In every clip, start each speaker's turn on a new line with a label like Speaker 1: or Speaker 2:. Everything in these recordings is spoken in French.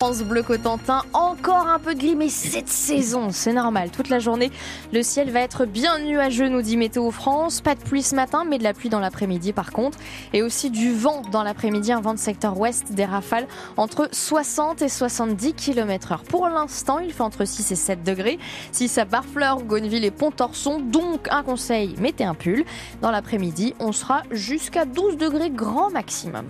Speaker 1: France Bleu Cotentin, encore un peu de gris, mais cette saison, c'est normal. Toute la journée, le ciel va être bien nuageux, nous dit Météo France. Pas de pluie ce matin, mais de la pluie dans l'après-midi par contre. Et aussi du vent dans l'après-midi, un vent de secteur ouest, des rafales entre 60 et 70 km heure. Pour l'instant, il fait entre 6 et 7 degrés. Si ça Barfleur, Gonneville et Pontorson, donc un conseil, mettez un pull. Dans l'après-midi, on sera jusqu'à 12 degrés grand maximum.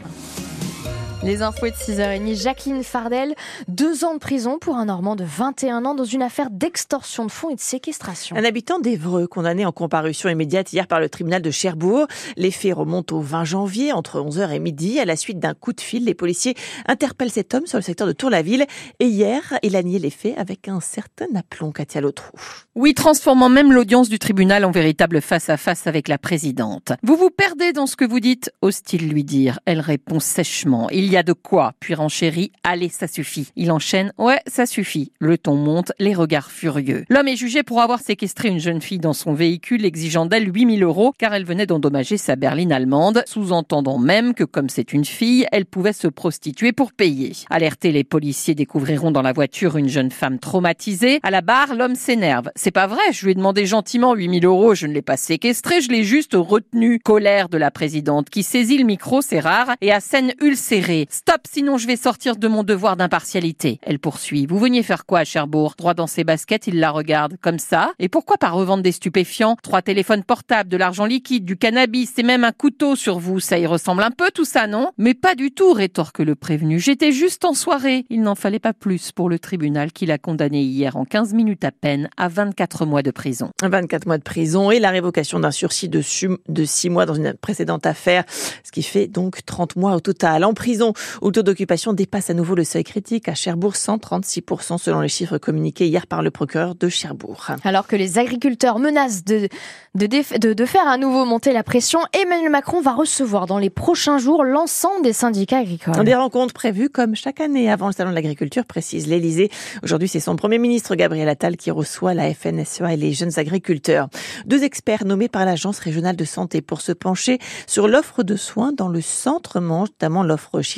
Speaker 1: Les infos de 6h30. Jacqueline Fardel, deux ans de prison pour un Normand de 21 ans dans une affaire d'extorsion de fonds et de séquestration.
Speaker 2: Un habitant d'Evreux condamné en comparution immédiate hier par le tribunal de Cherbourg. Les faits remontent au 20 janvier entre 11h et midi. À la suite d'un coup de fil, les policiers interpellent cet homme sur le secteur de Tour-la-Ville. Et hier, il a nié les faits avec un certain aplomb, Katia Lotrou.
Speaker 3: Oui, transformant même l'audience du tribunal en véritable face-à-face avec la présidente. Vous vous perdez dans ce que vous dites, ose-t-il lui dire. Elle répond sèchement. Il y a de quoi Puis renchérit, allez, ça suffit. Il enchaîne, ouais, ça suffit. Le ton monte, les regards furieux. L'homme est jugé pour avoir séquestré une jeune fille dans son véhicule, exigeant d'elle 8000 euros, car elle venait d'endommager sa berline allemande, sous-entendant même que comme c'est une fille, elle pouvait se prostituer pour payer. Alertés, les policiers découvriront dans la voiture une jeune femme traumatisée. À la barre, l'homme s'énerve. C'est pas vrai, je lui ai demandé gentiment 8000 euros, je ne l'ai pas séquestré, je l'ai juste retenu. Colère de la présidente qui saisit le micro, c'est rare, et à scène ulcérée. Stop, sinon je vais sortir de mon devoir d'impartialité. Elle poursuit. Vous veniez faire quoi à Cherbourg? Droit dans ses baskets, il la regarde. Comme ça Et pourquoi pas revendre des stupéfiants? Trois téléphones portables, de l'argent liquide, du cannabis et même un couteau sur vous. Ça y ressemble un peu tout ça, non? Mais pas du tout, rétorque le prévenu. J'étais juste en soirée. Il n'en fallait pas plus pour le tribunal qui l'a condamné hier en 15 minutes à peine à 24 mois de prison.
Speaker 2: 24 mois de prison et la révocation d'un sursis de, de 6 mois dans une précédente affaire, ce qui fait donc 30 mois au total. En prison, où le taux d'occupation dépasse à nouveau le seuil critique. À Cherbourg, 136% selon les chiffres communiqués hier par le procureur de Cherbourg.
Speaker 1: Alors que les agriculteurs menacent de, de, de, de faire à nouveau monter la pression, Emmanuel Macron va recevoir dans les prochains jours l'ensemble des syndicats agricoles.
Speaker 2: Des rencontres prévues comme chaque année avant le salon de l'agriculture, précise l'Elysée. Aujourd'hui, c'est son premier ministre Gabriel Attal qui reçoit la FNSEA et les jeunes agriculteurs. Deux experts nommés par l'Agence régionale de santé pour se pencher sur l'offre de soins dans le centre-manche, notamment l'offre chirurgicale.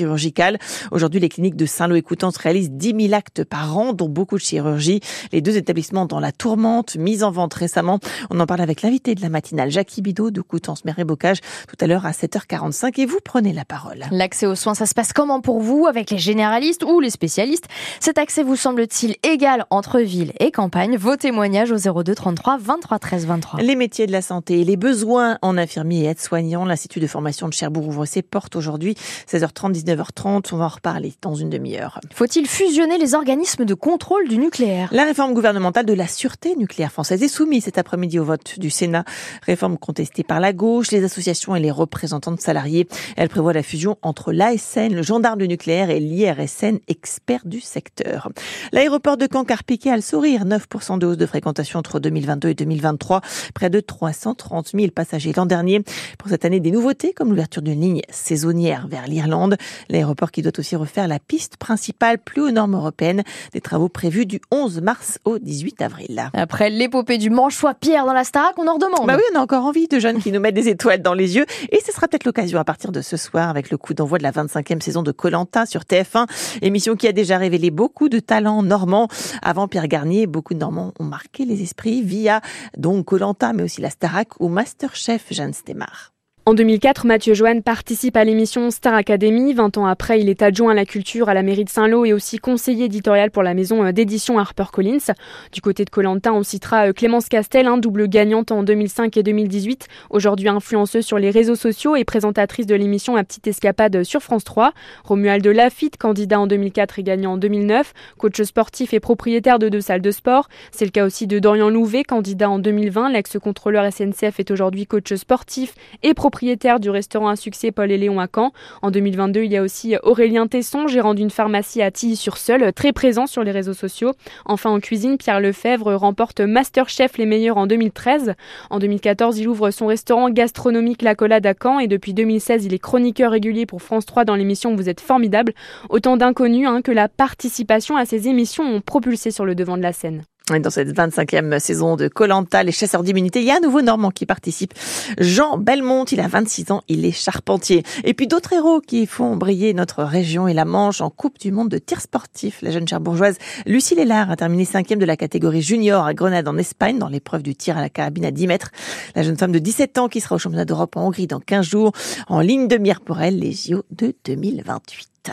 Speaker 2: Aujourd'hui, les cliniques de Saint-Lô et Coutances réalisent 10 000 actes par an, dont beaucoup de chirurgie. Les deux établissements dans la tourmente, mis en vente récemment. On en parle avec l'invité de la matinale, Jackie Bidot de Coutances, Mère et Bocage, tout à l'heure à 7h45. Et vous prenez la parole.
Speaker 1: L'accès aux soins, ça se passe comment pour vous avec les généralistes ou les spécialistes? Cet accès vous semble-t-il égal entre ville et campagne? Vos témoignages au 02 33 23 13 23.
Speaker 2: Les métiers de la santé et les besoins en infirmiers et aides-soignants. L'Institut de formation de Cherbourg ouvre ses portes aujourd'hui, 16h30, 19h30. On va en reparler dans une demi-heure.
Speaker 1: Faut-il fusionner les organismes de contrôle du nucléaire?
Speaker 2: La réforme gouvernementale de la sûreté nucléaire française est soumise cet après-midi au vote du Sénat. Réforme contestée par la gauche, les associations et les représentants de salariés. Elle prévoit la fusion entre l'ASN, le gendarme du nucléaire, et l'IRSN, expert du secteur. L'aéroport de Caen Carpiquet a le sourire. 9% de hausse de fréquentation entre 2022 et 2023. Près de 330 000 passagers l'an dernier. Pour cette année, des nouveautés comme l'ouverture d'une ligne saisonnière vers l'Irlande. L'aéroport qui doit aussi refaire la piste principale plus aux normes européennes. Des travaux prévus du 11 mars au 18 avril.
Speaker 1: Après l'épopée du manchois Pierre dans la Starac, on en redemande.
Speaker 2: Bah oui, on a encore envie de jeunes qui nous mettent des étoiles dans les yeux. Et ce sera peut-être l'occasion à partir de ce soir avec le coup d'envoi de la 25e saison de Colanta sur TF1. Émission qui a déjà révélé beaucoup de talents normands. Avant Pierre Garnier, beaucoup de Normands ont marqué les esprits via donc Colanta, mais aussi la Starac ou Masterchef Jeanne Stemar.
Speaker 4: En 2004, Mathieu Joanne participe à l'émission Star Academy. 20 ans après, il est adjoint à la culture à la mairie de Saint-Lô et aussi conseiller éditorial pour la maison euh, d'édition HarperCollins. Du côté de Colantin, on citera euh, Clémence Castel, un double gagnante en 2005 et 2018, aujourd'hui influenceuse sur les réseaux sociaux et présentatrice de l'émission La Petite Escapade sur France 3. Romuald Lafitte, candidat en 2004 et gagnant en 2009, coach sportif et propriétaire de deux salles de sport. C'est le cas aussi de Dorian Louvet, candidat en 2020. L'ex-contrôleur SNCF est aujourd'hui coach sportif et propriétaire propriétaire du restaurant à succès Paul et Léon à Caen. En 2022, il y a aussi Aurélien Tesson, gérant d'une pharmacie à Tilly-sur-Seul, très présent sur les réseaux sociaux. Enfin, en cuisine, Pierre Lefebvre remporte Masterchef les meilleurs en 2013. En 2014, il ouvre son restaurant gastronomique La Collade à Caen et depuis 2016, il est chroniqueur régulier pour France 3 dans l'émission Vous êtes formidable. Autant d'inconnus hein, que la participation à ces émissions ont propulsé sur le devant de la scène.
Speaker 2: Dans cette 25e saison de Colanta, les chasseurs d'immunité, il y a un nouveau Normand qui participe. Jean Belmont, il a 26 ans, il est charpentier. Et puis d'autres héros qui font briller notre région et la Manche en Coupe du Monde de tir sportif. La jeune cherbourgeoise Lucie Lélard a terminé cinquième de la catégorie junior à Grenade en Espagne dans l'épreuve du tir à la carabine à 10 mètres. La jeune femme de 17 ans qui sera au championnat d'Europe en Hongrie dans 15 jours en ligne de mire pour elle les JO de 2028.